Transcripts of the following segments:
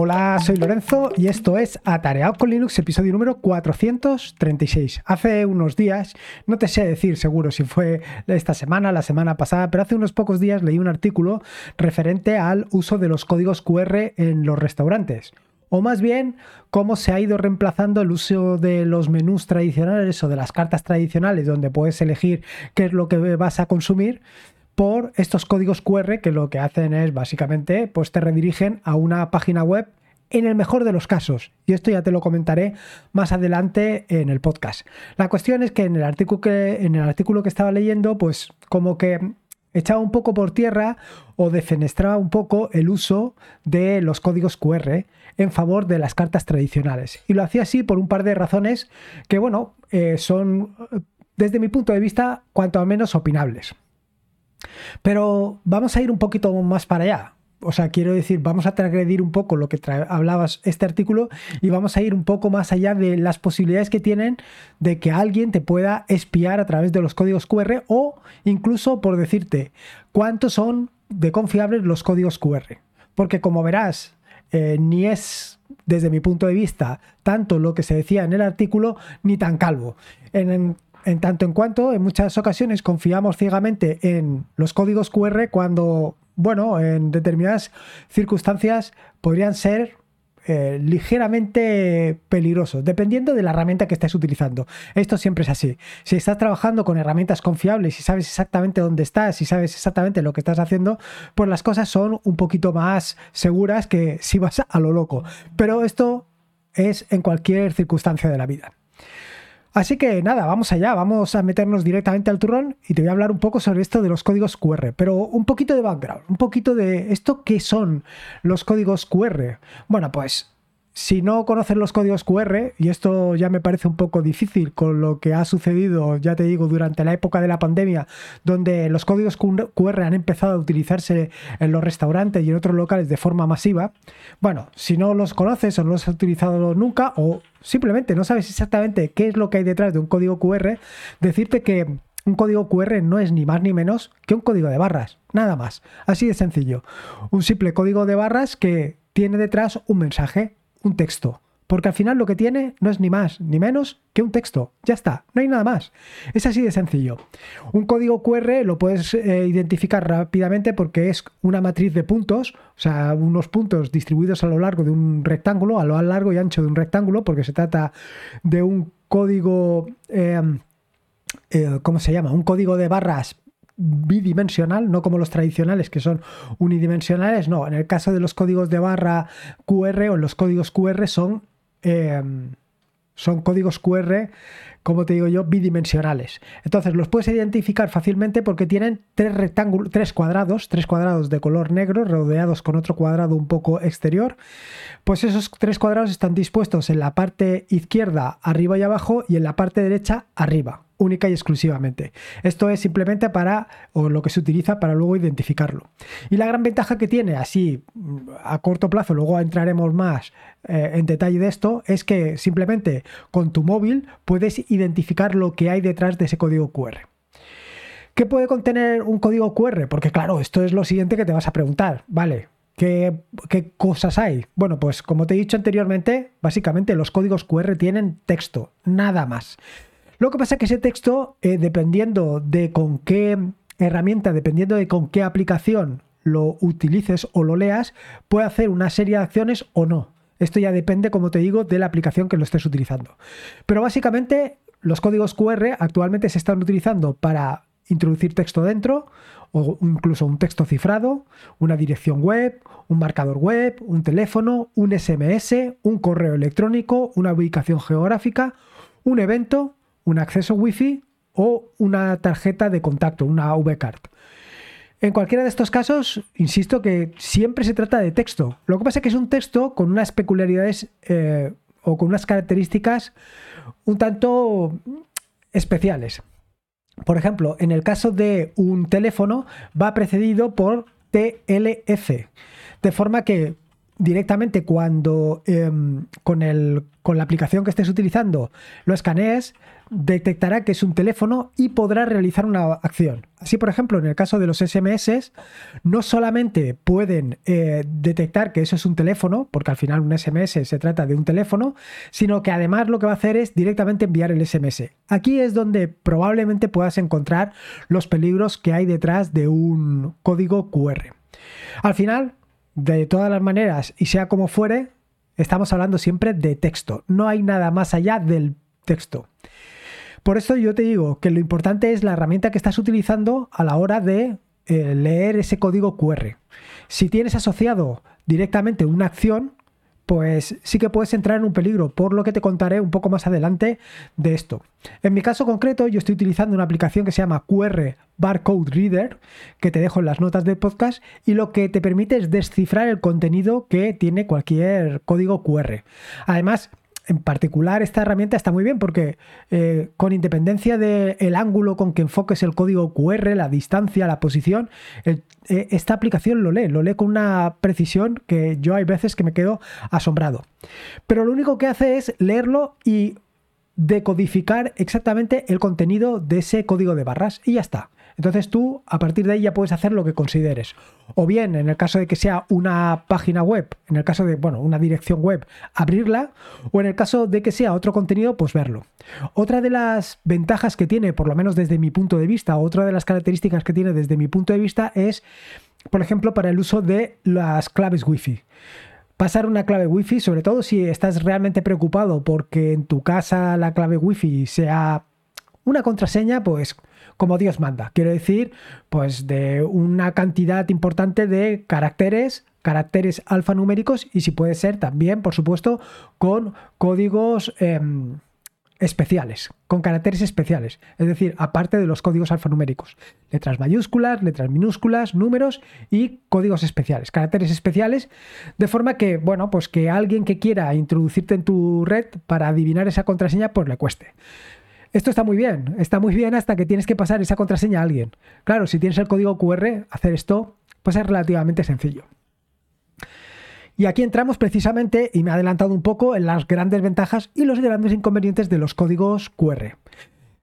Hola, soy Lorenzo y esto es Atareado con Linux, episodio número 436. Hace unos días, no te sé decir seguro si fue esta semana, la semana pasada, pero hace unos pocos días leí un artículo referente al uso de los códigos QR en los restaurantes. O más bien, cómo se ha ido reemplazando el uso de los menús tradicionales o de las cartas tradicionales donde puedes elegir qué es lo que vas a consumir por estos códigos QR que lo que hacen es básicamente pues te redirigen a una página web en el mejor de los casos. Y esto ya te lo comentaré más adelante en el podcast. La cuestión es que en el artículo que, en el artículo que estaba leyendo, pues como que echaba un poco por tierra o defenestraba un poco el uso de los códigos QR en favor de las cartas tradicionales. Y lo hacía así por un par de razones que, bueno, eh, son, desde mi punto de vista, cuanto menos opinables. Pero vamos a ir un poquito más para allá. O sea, quiero decir, vamos a transgredir un poco lo que hablabas este artículo y vamos a ir un poco más allá de las posibilidades que tienen de que alguien te pueda espiar a través de los códigos QR o incluso por decirte cuántos son de confiables los códigos QR. Porque como verás, eh, ni es desde mi punto de vista tanto lo que se decía en el artículo ni tan calvo. en tanto en cuanto en muchas ocasiones confiamos ciegamente en los códigos QR cuando, bueno, en determinadas circunstancias podrían ser eh, ligeramente peligrosos, dependiendo de la herramienta que estés utilizando. Esto siempre es así. Si estás trabajando con herramientas confiables y sabes exactamente dónde estás y sabes exactamente lo que estás haciendo, pues las cosas son un poquito más seguras que si vas a lo loco. Pero esto es en cualquier circunstancia de la vida. Así que nada, vamos allá, vamos a meternos directamente al turrón y te voy a hablar un poco sobre esto de los códigos QR, pero un poquito de background, un poquito de esto qué son los códigos QR. Bueno, pues si no conocen los códigos QR, y esto ya me parece un poco difícil con lo que ha sucedido, ya te digo, durante la época de la pandemia, donde los códigos QR han empezado a utilizarse en los restaurantes y en otros locales de forma masiva, bueno, si no los conoces o no los has utilizado nunca, o simplemente no sabes exactamente qué es lo que hay detrás de un código QR, decirte que un código QR no es ni más ni menos que un código de barras, nada más, así de sencillo. Un simple código de barras que tiene detrás un mensaje, un texto. Porque al final lo que tiene no es ni más ni menos que un texto. Ya está, no hay nada más. Es así de sencillo. Un código QR lo puedes eh, identificar rápidamente porque es una matriz de puntos, o sea, unos puntos distribuidos a lo largo de un rectángulo, a lo largo y ancho de un rectángulo, porque se trata de un código, eh, eh, ¿cómo se llama? Un código de barras bidimensional, no como los tradicionales que son unidimensionales, no, en el caso de los códigos de barra QR o los códigos QR son, eh, son códigos QR, como te digo yo, bidimensionales. Entonces los puedes identificar fácilmente porque tienen tres rectángulos, tres cuadrados, tres cuadrados de color negro rodeados con otro cuadrado un poco exterior. Pues esos tres cuadrados están dispuestos en la parte izquierda arriba y abajo y en la parte derecha arriba única y exclusivamente. Esto es simplemente para, o lo que se utiliza para luego identificarlo. Y la gran ventaja que tiene, así a corto plazo, luego entraremos más eh, en detalle de esto, es que simplemente con tu móvil puedes identificar lo que hay detrás de ese código QR. ¿Qué puede contener un código QR? Porque claro, esto es lo siguiente que te vas a preguntar, ¿vale? ¿Qué, ¿Qué, cosas hay? Bueno, pues como te he dicho anteriormente, básicamente los códigos QR tienen texto, nada más. Lo que pasa es que ese texto, eh, dependiendo de con qué herramienta, dependiendo de con qué aplicación lo utilices o lo leas, puede hacer una serie de acciones o no. Esto ya depende, como te digo, de la aplicación que lo estés utilizando. Pero básicamente los códigos QR actualmente se están utilizando para introducir texto dentro o incluso un texto cifrado, una dirección web, un marcador web, un teléfono, un SMS, un correo electrónico, una ubicación geográfica, un evento un acceso Wi-Fi o una tarjeta de contacto, una V-Card. En cualquiera de estos casos, insisto que siempre se trata de texto. Lo que pasa es que es un texto con unas peculiaridades eh, o con unas características un tanto especiales. Por ejemplo, en el caso de un teléfono va precedido por TLF, de forma que directamente cuando em, con, el, con la aplicación que estés utilizando lo escanees, detectará que es un teléfono y podrá realizar una acción. Así, por ejemplo, en el caso de los SMS, no solamente pueden eh, detectar que eso es un teléfono, porque al final un SMS se trata de un teléfono, sino que además lo que va a hacer es directamente enviar el SMS. Aquí es donde probablemente puedas encontrar los peligros que hay detrás de un código QR. Al final, de todas las maneras, y sea como fuere, estamos hablando siempre de texto. No hay nada más allá del texto. Por eso yo te digo que lo importante es la herramienta que estás utilizando a la hora de eh, leer ese código QR. Si tienes asociado directamente una acción, pues sí que puedes entrar en un peligro, por lo que te contaré un poco más adelante de esto. En mi caso concreto, yo estoy utilizando una aplicación que se llama QR Barcode Reader, que te dejo en las notas del podcast, y lo que te permite es descifrar el contenido que tiene cualquier código QR. Además, en particular esta herramienta está muy bien porque eh, con independencia del ángulo con que enfoques el código QR, la distancia, la posición, eh, esta aplicación lo lee, lo lee con una precisión que yo hay veces que me quedo asombrado. Pero lo único que hace es leerlo y decodificar exactamente el contenido de ese código de barras y ya está. Entonces tú a partir de ahí ya puedes hacer lo que consideres. O bien, en el caso de que sea una página web, en el caso de, bueno, una dirección web, abrirla, o en el caso de que sea otro contenido, pues verlo. Otra de las ventajas que tiene, por lo menos desde mi punto de vista, otra de las características que tiene desde mi punto de vista es, por ejemplo, para el uso de las claves Wi-Fi pasar una clave Wi-Fi, sobre todo si estás realmente preocupado porque en tu casa la clave Wi-Fi sea una contraseña, pues como Dios manda. Quiero decir, pues de una cantidad importante de caracteres, caracteres alfanuméricos y si puede ser también, por supuesto, con códigos em, especiales, con caracteres especiales. Es decir, aparte de los códigos alfanuméricos. Letras mayúsculas, letras minúsculas, números y códigos especiales, caracteres especiales, de forma que, bueno, pues que alguien que quiera introducirte en tu red para adivinar esa contraseña, pues le cueste. Esto está muy bien, está muy bien hasta que tienes que pasar esa contraseña a alguien. Claro, si tienes el código QR, hacer esto pues es relativamente sencillo. Y aquí entramos precisamente, y me he adelantado un poco, en las grandes ventajas y los grandes inconvenientes de los códigos QR.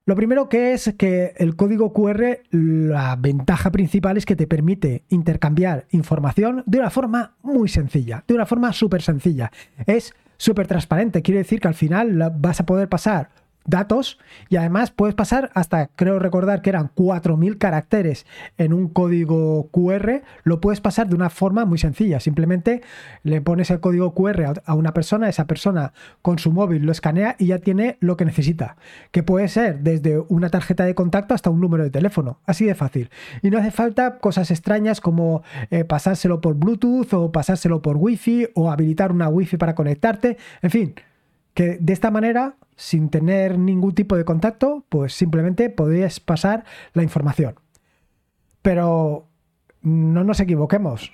Lo primero que es que el código QR, la ventaja principal es que te permite intercambiar información de una forma muy sencilla, de una forma súper sencilla. Es súper transparente, quiere decir que al final vas a poder pasar datos y además puedes pasar hasta, creo recordar que eran 4.000 caracteres en un código QR, lo puedes pasar de una forma muy sencilla. Simplemente le pones el código QR a una persona, esa persona con su móvil lo escanea y ya tiene lo que necesita, que puede ser desde una tarjeta de contacto hasta un número de teléfono, así de fácil. Y no hace falta cosas extrañas como eh, pasárselo por Bluetooth o pasárselo por Wi-Fi o habilitar una Wi-Fi para conectarte, en fin que de esta manera, sin tener ningún tipo de contacto, pues simplemente podrías pasar la información. Pero no nos equivoquemos.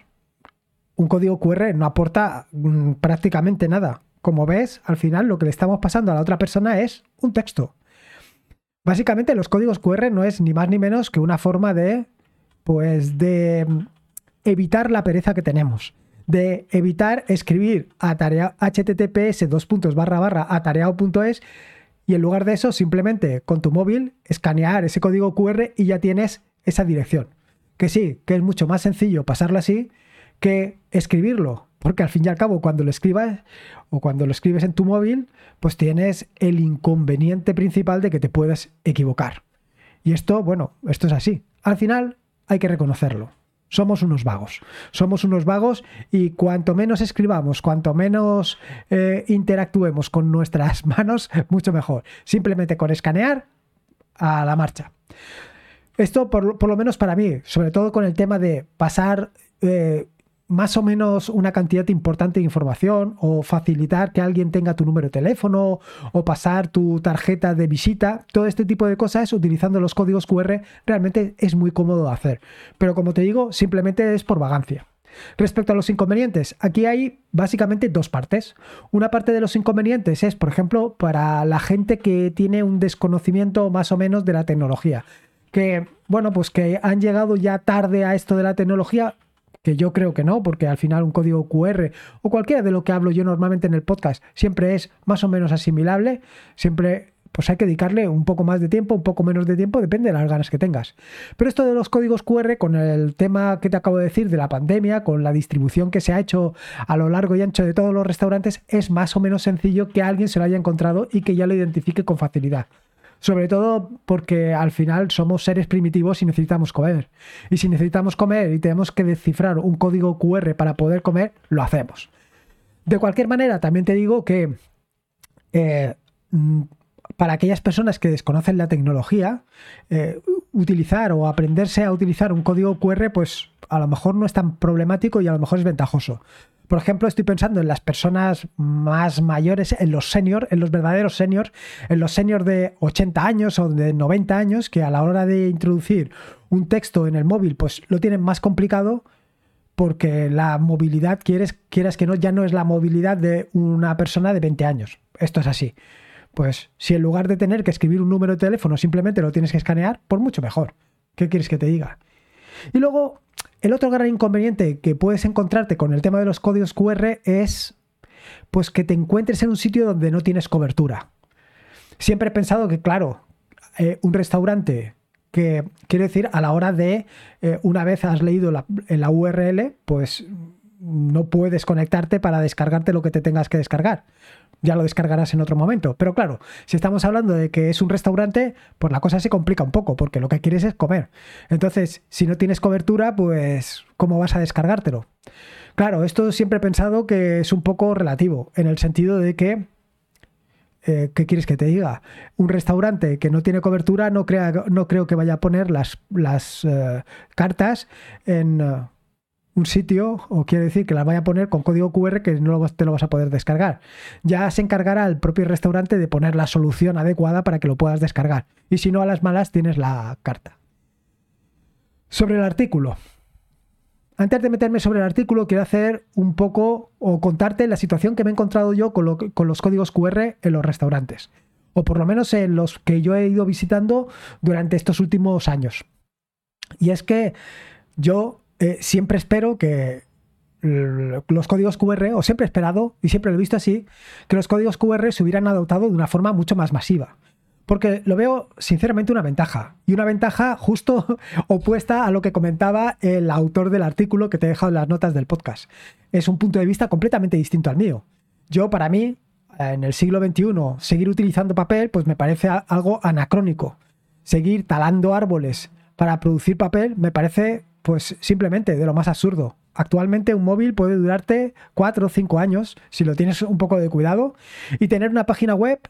Un código QR no aporta mm, prácticamente nada. Como ves, al final lo que le estamos pasando a la otra persona es un texto. Básicamente los códigos QR no es ni más ni menos que una forma de pues de evitar la pereza que tenemos de evitar escribir a tarea https dos puntos barra barra atareado.es y en lugar de eso simplemente con tu móvil escanear ese código QR y ya tienes esa dirección. Que sí, que es mucho más sencillo pasarlo así que escribirlo, porque al fin y al cabo cuando lo escribas o cuando lo escribes en tu móvil, pues tienes el inconveniente principal de que te puedas equivocar. Y esto, bueno, esto es así. Al final hay que reconocerlo somos unos vagos. Somos unos vagos y cuanto menos escribamos, cuanto menos eh, interactuemos con nuestras manos, mucho mejor. Simplemente con escanear a la marcha. Esto por, lo menos para mí, sobre todo con el tema de pasar eh, más o menos una cantidad importante de información o facilitar que alguien tenga tu número de teléfono o pasar tu tarjeta de visita, todo este tipo de cosas utilizando los códigos QR realmente es muy cómodo de hacer. Pero como te digo, simplemente es por vagancia. Respecto a los inconvenientes, aquí hay básicamente dos partes. Una parte de los inconvenientes es, por ejemplo, para la gente que tiene un desconocimiento más o menos de la tecnología. Que, bueno, pues que han llegado ya tarde a esto de la tecnología, que yo creo que no, porque al final un código QR o cualquiera de lo que hablo yo normalmente en el podcast siempre es más o menos asimilable, siempre pues hay que dedicarle un poco más de tiempo, un poco menos de tiempo, depende de las ganas que tengas. Pero esto de los códigos QR, con el tema que te acabo de decir de la pandemia, con la distribución que se ha hecho a lo largo y ancho de todos los restaurantes, es más o menos sencillo que alguien se lo haya encontrado y que ya lo identifique con facilidad. Sobre todo porque al final somos seres primitivos y necesitamos comer. Y si necesitamos comer y tenemos que descifrar un código QR para poder comer, lo hacemos. De cualquier manera, también te digo que eh, mm, para aquellas personas que desconocen la tecnología, eh, utilizar o aprenderse a utilizar un código QR, pues a lo mejor no es tan problemático y a lo mejor es ventajoso. Por ejemplo, estoy pensando en las personas más mayores, en los seniors, en los verdaderos seniors, en los seniors de 80 años o de 90 años, que a la hora de introducir un texto en el móvil, pues lo tienen más complicado porque la movilidad, quieres, quieras que no, ya no es la movilidad de una persona de 20 años. Esto es así. Pues si en lugar de tener que escribir un número de teléfono simplemente lo tienes que escanear, por mucho mejor. ¿Qué quieres que te diga? Y luego el otro gran inconveniente que puedes encontrarte con el tema de los códigos QR es pues que te encuentres en un sitio donde no tienes cobertura. Siempre he pensado que, claro, eh, un restaurante que, quiero decir, a la hora de, eh, una vez has leído la URL, pues no puedes conectarte para descargarte lo que te tengas que descargar ya lo descargarás en otro momento. Pero claro, si estamos hablando de que es un restaurante, pues la cosa se complica un poco, porque lo que quieres es comer. Entonces, si no tienes cobertura, pues ¿cómo vas a descargártelo? Claro, esto siempre he pensado que es un poco relativo, en el sentido de que eh, ¿qué quieres que te diga? Un restaurante que no tiene cobertura no, crea, no creo que vaya a poner las, las eh, cartas en, eh, un sitio, o quiere decir que las vaya a poner con código QR que no te lo vas a poder descargar. Ya se encargará el propio restaurante de poner la solución adecuada para que lo puedas descargar. Y si no, a las malas tienes la carta. Sobre el artículo. Antes de meterme sobre el artículo, quiero hacer un poco o contarte la situación que me he encontrado yo con, con los códigos QR en los restaurantes. O por lo menos en los que yo he ido visitando durante estos últimos años. Y es que yo eh, siempre espero que los códigos QR, o siempre he esperado, y siempre lo he visto así, que los códigos QR se hubieran adoptado de una forma mucho más masiva. Porque lo veo sinceramente una ventaja. Y una ventaja justo opuesta a lo que comentaba el autor del artículo que te he dejado en las notas del podcast. Es un punto de vista completamente distinto al mío. Yo, para mí, en el siglo XXI, seguir utilizando papel, pues me parece algo anacrónico. Seguir talando árboles para producir papel me parece pues simplemente de lo más absurdo. Actualmente un móvil puede durarte 4 o 5 años si lo tienes un poco de cuidado y tener una página web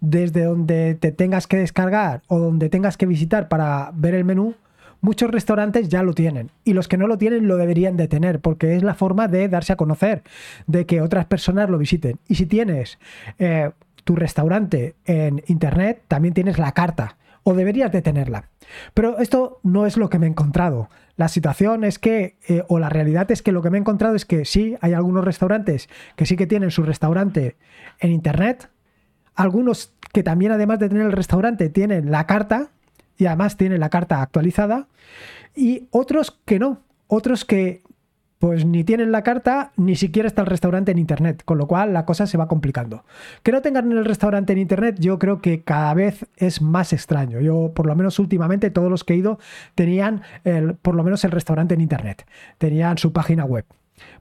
desde donde te tengas que descargar o donde tengas que visitar para ver el menú, muchos restaurantes ya lo tienen y los que no lo tienen lo deberían de tener porque es la forma de darse a conocer, de que otras personas lo visiten. Y si tienes eh, tu restaurante en internet, también tienes la carta o deberías de tenerla. Pero esto no es lo que me he encontrado. La situación es que, eh, o la realidad es que lo que me he encontrado es que sí, hay algunos restaurantes que sí que tienen su restaurante en Internet, algunos que también además de tener el restaurante tienen la carta y además tienen la carta actualizada, y otros que no, otros que pues ni tienen la carta, ni siquiera está el restaurante en internet, con lo cual la cosa se va complicando. Que no tengan el restaurante en internet, yo creo que cada vez es más extraño. Yo, por lo menos últimamente, todos los que he ido tenían el, por lo menos el restaurante en internet, tenían su página web.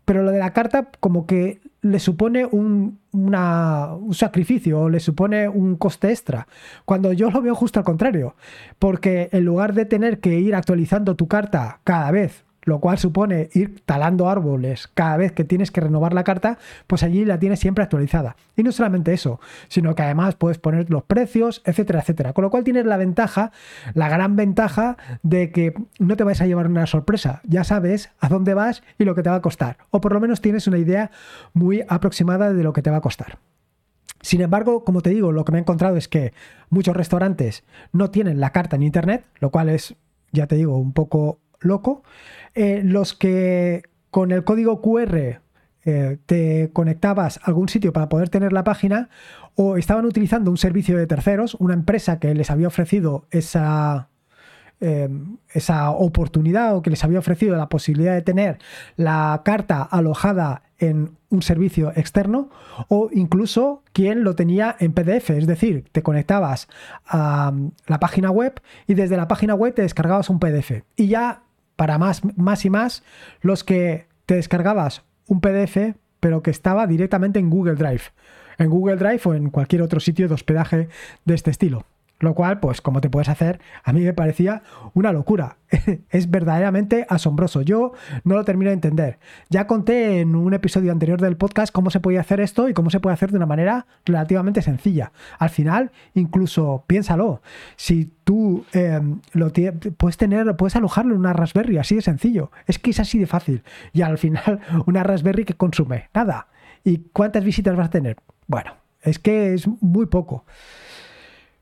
Pero lo de la carta, como que le supone un, un sacrificio o le supone un coste extra. Cuando yo lo veo justo al contrario. Porque en lugar de tener que ir actualizando tu carta cada vez lo cual supone ir talando árboles cada vez que tienes que renovar la carta, pues allí la tienes siempre actualizada. Y no solamente eso, sino que además puedes poner los precios, etcétera, etcétera. Con lo cual tienes la ventaja, la gran ventaja de que no te vais a llevar una sorpresa. Ya sabes a dónde vas y lo que te va a costar. O por lo menos tienes una idea muy aproximada de lo que te va a costar. Sin embargo, como te digo, lo que me he encontrado es que muchos restaurantes no tienen la carta en Internet, lo cual es, ya te digo, un poco loco. Eh, los que con el código QR eh, te conectabas a algún sitio para poder tener la página o estaban utilizando un servicio de terceros, una empresa que les había ofrecido esa, eh, esa oportunidad o que les había ofrecido la posibilidad de tener la carta alojada en un servicio externo o incluso quien lo tenía en PDF, es decir, te conectabas a la página web y desde la página web te descargabas un PDF. Y ya para más, más y más, los que te descargabas un PDF pero que estaba directamente en Google Drive, en Google Drive o en cualquier otro sitio de hospedaje de este estilo. Lo cual, pues como te puedes hacer, a mí me parecía una locura. es verdaderamente asombroso. Yo no lo termino de entender. Ya conté en un episodio anterior del podcast cómo se podía hacer esto y cómo se puede hacer de una manera relativamente sencilla. Al final, incluso piénsalo, si tú em, lo puedes tener, puedes alojarlo en una Raspberry, así de sencillo. Es que es así de fácil. Y al final, una Raspberry que consume nada. ¿Y cuántas visitas vas a tener? Bueno, es que es muy poco.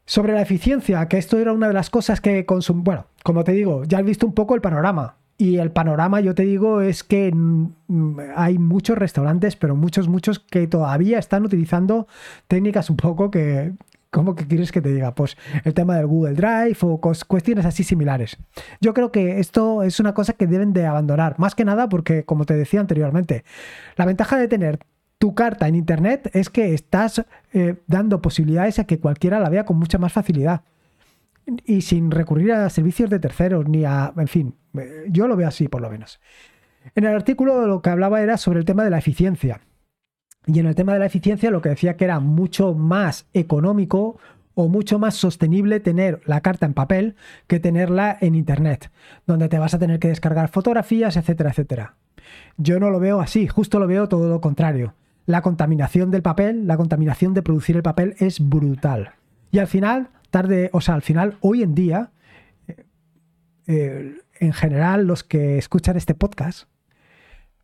Sobre la eficiencia, que esto era una de las cosas que consum... Bueno, como te digo, ya has visto un poco el panorama. Y el panorama, yo te digo, es que mm, hay muchos restaurantes, pero muchos, muchos que todavía están utilizando técnicas un poco que, ¿Cómo que quieres que te diga? Pues el tema del Google Drive o cuestiones así similares. Yo creo que esto es una cosa que deben de abandonar, más que nada porque, como te decía anteriormente, la ventaja de tener tu carta en Internet es que estás eh, dando posibilidades a que cualquiera la vea con mucha más facilidad. Y sin recurrir a servicios de terceros ni a... En fin, eh, yo lo veo así por lo menos. En el artículo lo que hablaba era sobre el tema de la eficiencia. Y en el tema de la eficiencia lo que decía que era mucho más económico o mucho más sostenible tener la carta en papel que tenerla en Internet, donde te vas a tener que descargar fotografías, etcétera, etcétera. Yo no lo veo así, justo lo veo todo lo contrario la contaminación del papel, la contaminación de producir el papel es brutal. Y al final, tarde, o sea, al final, hoy en día, eh, eh, en general, los que escuchan este podcast,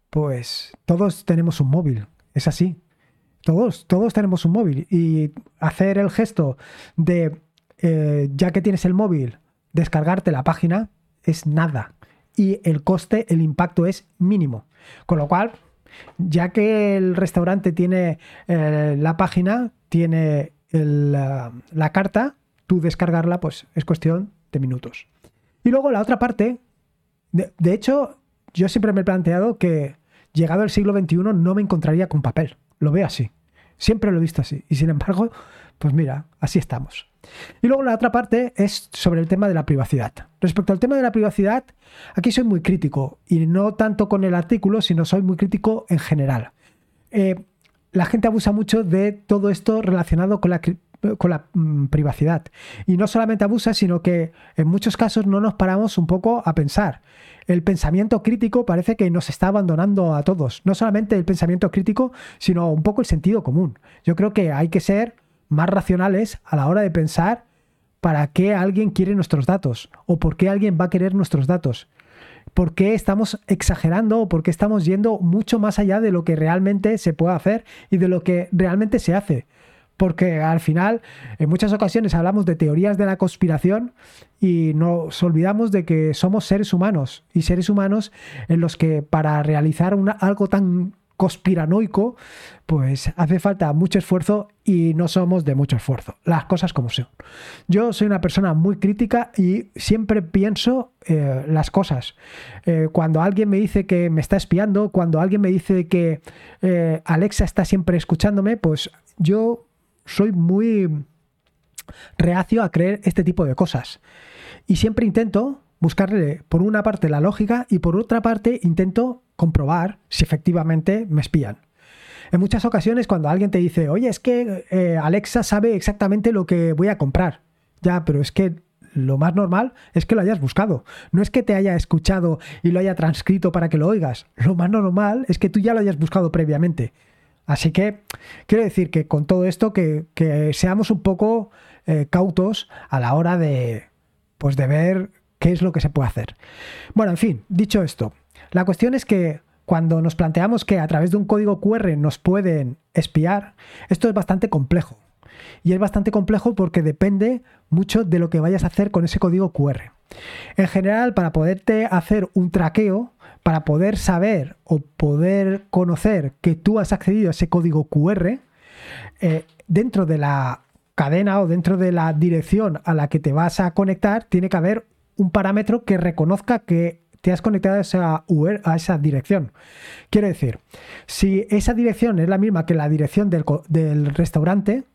pues todos tenemos un móvil, es así. Todos, todos tenemos un móvil. Y hacer el gesto de, eh, ya que tienes el móvil, descargarte la página, es nada. Y el coste, el impacto es mínimo. Con lo cual, ya que el restaurante tiene eh, la página, tiene la, carta, tú descargarla, pues es cuestión de minutos. Y luego la otra parte, de, de, hecho, yo siempre me he planteado que llegado el siglo XXI no me encontraría con papel. Lo veo así. Siempre lo he visto así. Y sin embargo, pues mira, así estamos. Y luego la otra parte es sobre el tema de la privacidad. Respecto al tema de la privacidad, aquí soy muy crítico, y no tanto con el artículo, sino soy muy crítico en general. Eh, la gente abusa mucho de todo esto relacionado con la, con la mm, privacidad. Y no solamente abusa, sino que en muchos casos no nos paramos un poco a pensar. El pensamiento crítico parece que nos está abandonando a todos. No solamente el pensamiento crítico, sino un poco el sentido común. Yo creo que hay que ser más racionales a la hora de pensar para qué alguien quiere nuestros datos o por qué alguien va a querer nuestros datos. ¿Por qué estamos exagerando o por qué estamos yendo mucho más allá de lo que realmente se puede hacer y de lo que realmente se hace? Porque al final, en muchas ocasiones hablamos de teorías de la conspiración y nos olvidamos de que somos seres humanos y seres humanos en los que para realizar algo tan conspiranoico, pues hace falta mucho esfuerzo y no somos de mucho esfuerzo. Las cosas como son. Yo soy una persona muy crítica y siempre pienso eh, las cosas. Eh, cuando alguien me dice que me está espiando, cuando alguien me dice que eh, Alexa está siempre escuchándome, pues yo soy muy reacio a creer este tipo de cosas. Y siempre intento buscarle por una parte la lógica y por otra parte intento comprobar si efectivamente me espían. En muchas ocasiones cuando alguien te dice, oye, es que eh, Alexa sabe exactamente lo que voy a comprar. Ya, pero es que lo más normal es que lo hayas buscado. No es que te haya escuchado y lo haya transcrito para que lo oigas. Lo más normal es que tú ya lo hayas buscado previamente. Así que quiero decir que con todo esto que, seamos un poco eh, cautos a la hora de, pues de ver qué es lo que se puede hacer. Bueno, en fin, dicho esto, la cuestión es que cuando nos planteamos que a través de un código QR nos pueden espiar, esto es bastante complejo. Y es bastante complejo porque depende mucho de lo que vayas a hacer con ese código QR. En general, para poderte hacer un traqueo, para poder saber o poder conocer que tú has accedido a ese código QR, eh, dentro de la cadena o dentro de la dirección a la que te vas a conectar, tiene que haber un parámetro que reconozca que te has conectado a esa, a esa dirección. Quiero decir, si esa dirección es la misma que la dirección del, restaurante,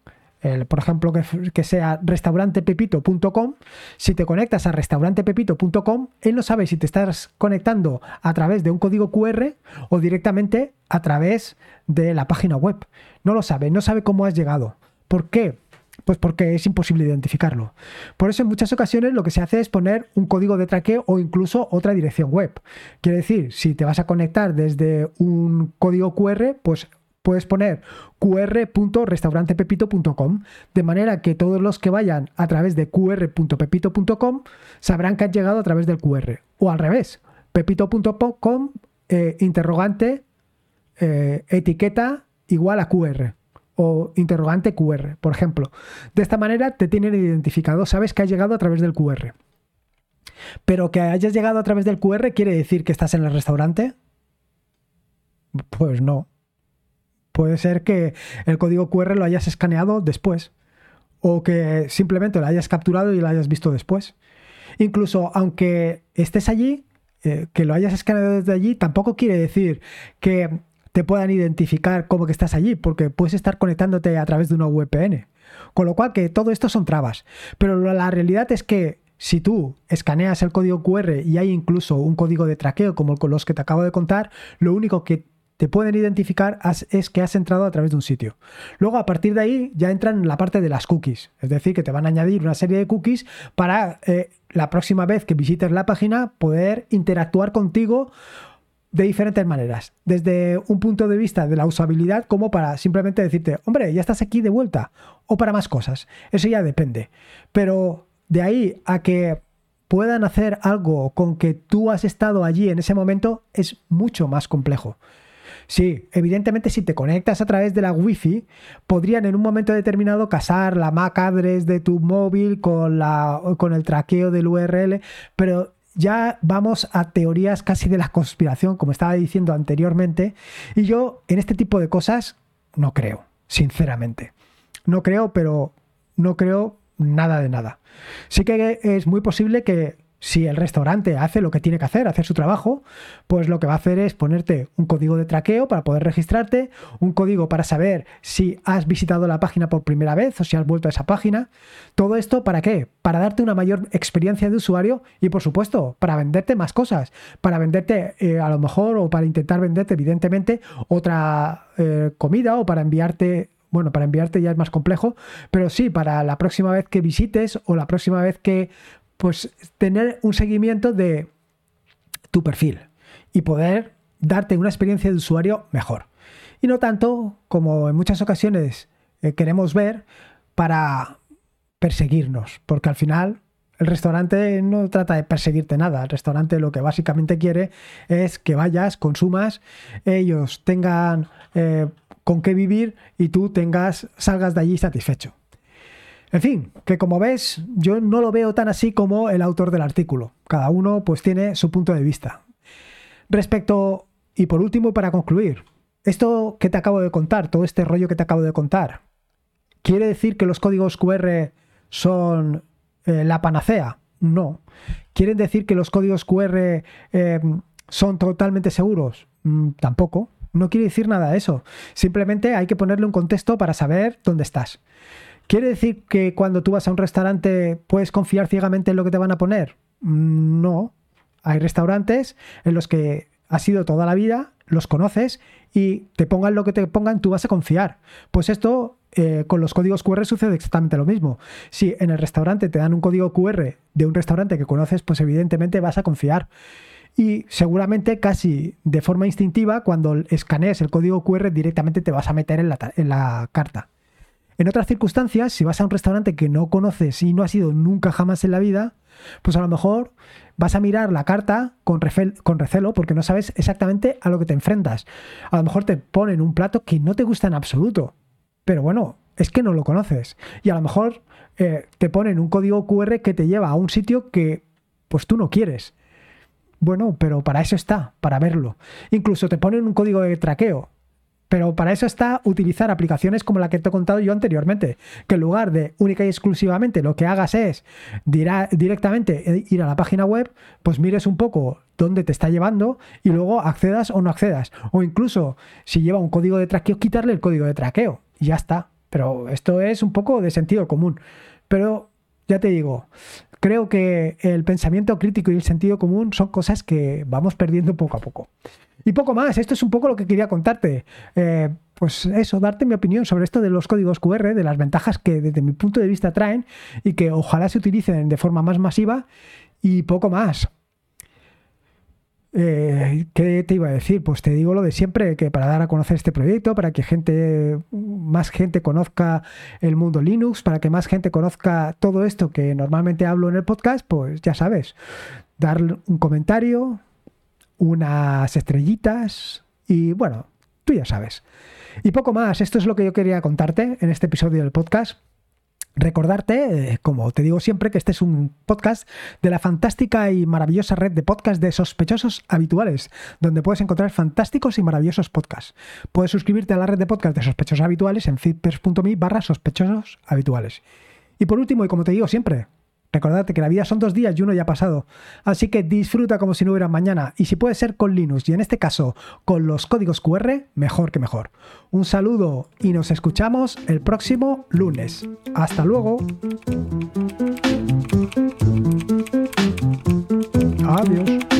por ejemplo, que, sea restaurantepepito.com, si te conectas a restaurantepepito.com, él no sabe si te estás conectando a través de un código QR o directamente a través de la página web. No lo sabe, no sabe cómo has llegado. ¿Por qué? Pues porque es imposible identificarlo. Por eso en muchas ocasiones lo que se hace es poner un código de traqueo o incluso otra dirección web. Quiere decir, si te vas a conectar desde un código QR, pues puedes poner qr.restaurantepepito.com, de manera que todos los que vayan a través de qr.pepito.com sabrán que han llegado a través del QR. O al revés, pepito.com, eh, interrogante, eh, etiqueta igual a QR o interrogante QR, por ejemplo. De esta manera te tienen identificado, sabes que has llegado a través del QR. Pero que hayas llegado a través del QR quiere decir que estás en el restaurante? Pues no. Puede ser que el código QR lo hayas escaneado después o que simplemente lo hayas capturado y lo hayas visto después. Incluso aunque estés allí, eh, que lo hayas escaneado desde allí, tampoco quiere decir que te puedan identificar como que estás allí, porque puedes estar conectándote a través de una VPN. Con lo cual que todo esto son trabas. Pero la realidad es que si tú escaneas el código QR y hay incluso un código de traqueo como los que te acabo de contar, lo único que te pueden identificar es que has entrado a través de un sitio. Luego, a partir de ahí, ya entran en la parte de las cookies. Es decir, que te van a añadir una serie de cookies para eh, la próxima vez que visites la página poder interactuar contigo de diferentes maneras. Desde un punto de vista de la usabilidad, como para simplemente decirte, hombre, ya estás aquí de vuelta. O para más cosas. Eso ya depende. Pero de ahí a que puedan hacer algo con que tú has estado allí en ese momento es mucho más complejo. Sí, evidentemente si te conectas a través de la Wi-Fi, podrían en un momento determinado casar la MAC address de tu móvil con, la, con el traqueo del URL, pero ya vamos a teorías casi de la conspiración, como estaba diciendo anteriormente, y yo en este tipo de cosas no creo, sinceramente. No creo, pero no creo nada de nada. Sí que es muy posible que si el restaurante hace lo que tiene que hacer, hacer su trabajo, pues lo que va a hacer es ponerte un código de traqueo para poder registrarte, un código para saber si has visitado la página por primera vez o si has vuelto a esa página. Todo esto para qué? Para darte una mayor experiencia de usuario y por supuesto para venderte más cosas, para venderte eh, a lo mejor o para intentar venderte evidentemente otra eh, comida o para enviarte bueno, para enviarte ya es más complejo, pero sí, para la próxima vez que visites o la próxima vez que pues tener un seguimiento de tu perfil y poder darte una experiencia de usuario mejor. Y no tanto como en muchas ocasiones eh, queremos ver para perseguirnos, porque al final el restaurante no trata de perseguirte nada, el restaurante lo que básicamente quiere es que vayas, consumas, ellos tengan eh, con qué vivir y tú tengas, salgas de allí satisfecho. En fin, que como ves, yo no lo veo tan así como el autor del artículo. Cada uno pues tiene su punto de vista. Respecto, y por último, para concluir, esto que te acabo de contar, todo este rollo que te acabo de contar, ¿quiere decir que los códigos QR son eh, la panacea? No. ¿Quieren decir que los códigos QR eh, son totalmente seguros? Mm, tampoco. No quiere decir nada de eso. Simplemente hay que ponerle un contexto para saber dónde estás. ¿Quiere decir que cuando tú vas a un restaurante puedes confiar ciegamente en lo que te van a poner? Mm, no. Hay restaurantes en los que has sido toda la vida, los conoces y te pongan lo que te pongan, tú vas a confiar. Pues esto eh, con los códigos QR sucede exactamente lo mismo. Si en el restaurante te dan un código QR de un restaurante que conoces, pues evidentemente vas a confiar. Y seguramente casi de forma instintiva, cuando escanees el código QR directamente te vas a meter en la carta. En otras circunstancias, si vas a un restaurante que no conoces y no has ido nunca jamás en la vida, pues a lo mejor vas a mirar la carta con, recelo porque no sabes exactamente a lo que te enfrentas. A lo mejor te ponen un plato que no te gusta en absoluto, pero bueno, es que no lo conoces. Y a lo mejor eh, te ponen un código QR que te lleva a un sitio que pues tú no quieres. Bueno, pero para eso está, para verlo. Incluso te ponen un código de traqueo Pero para eso está utilizar aplicaciones como la que te he contado yo anteriormente, que en lugar de única y exclusivamente lo que hagas es directamente ir a la página web, pues mires un poco dónde te está llevando y luego accedas o no accedas. O incluso si lleva un código de traqueo, quitarle el código de traqueo y ya está. Pero esto es un poco de sentido común. Pero ya te digo, creo que el pensamiento crítico y el sentido común son cosas que vamos perdiendo poco a poco. Y poco más, esto es un poco lo que quería contarte. Eh, pues eso, darte mi opinión sobre esto de los códigos QR, de las ventajas que desde mi punto de vista traen y que ojalá se utilicen de forma más masiva y poco más. Eh, ¿Qué te iba a decir? Pues te digo lo de siempre, que para dar a conocer este proyecto, para que gente, más gente conozca el mundo Linux, para que más gente conozca todo esto que normalmente hablo en el podcast, pues ya sabes, dar un comentario, unas estrellitas y bueno, tú ya sabes. Y poco más, esto es lo que yo quería contarte en este episodio del podcast. Recordarte, eh, como te digo siempre, que este es un podcast de la fantástica y maravillosa red de podcasts de sospechosos habituales, donde puedes encontrar fantásticos y maravillosos podcasts. Puedes suscribirte a la red de podcasts de sospechosos habituales en feedpers.me barra sospechosos habituales. Y por último, y como te digo siempre, Recordate que la vida son dos días y uno ya ha pasado. Así que disfruta como si no hubiera mañana. Y si puede ser con Linux y en este caso con los códigos QR, mejor que mejor. Un saludo y nos escuchamos el próximo lunes. Hasta luego. Adiós.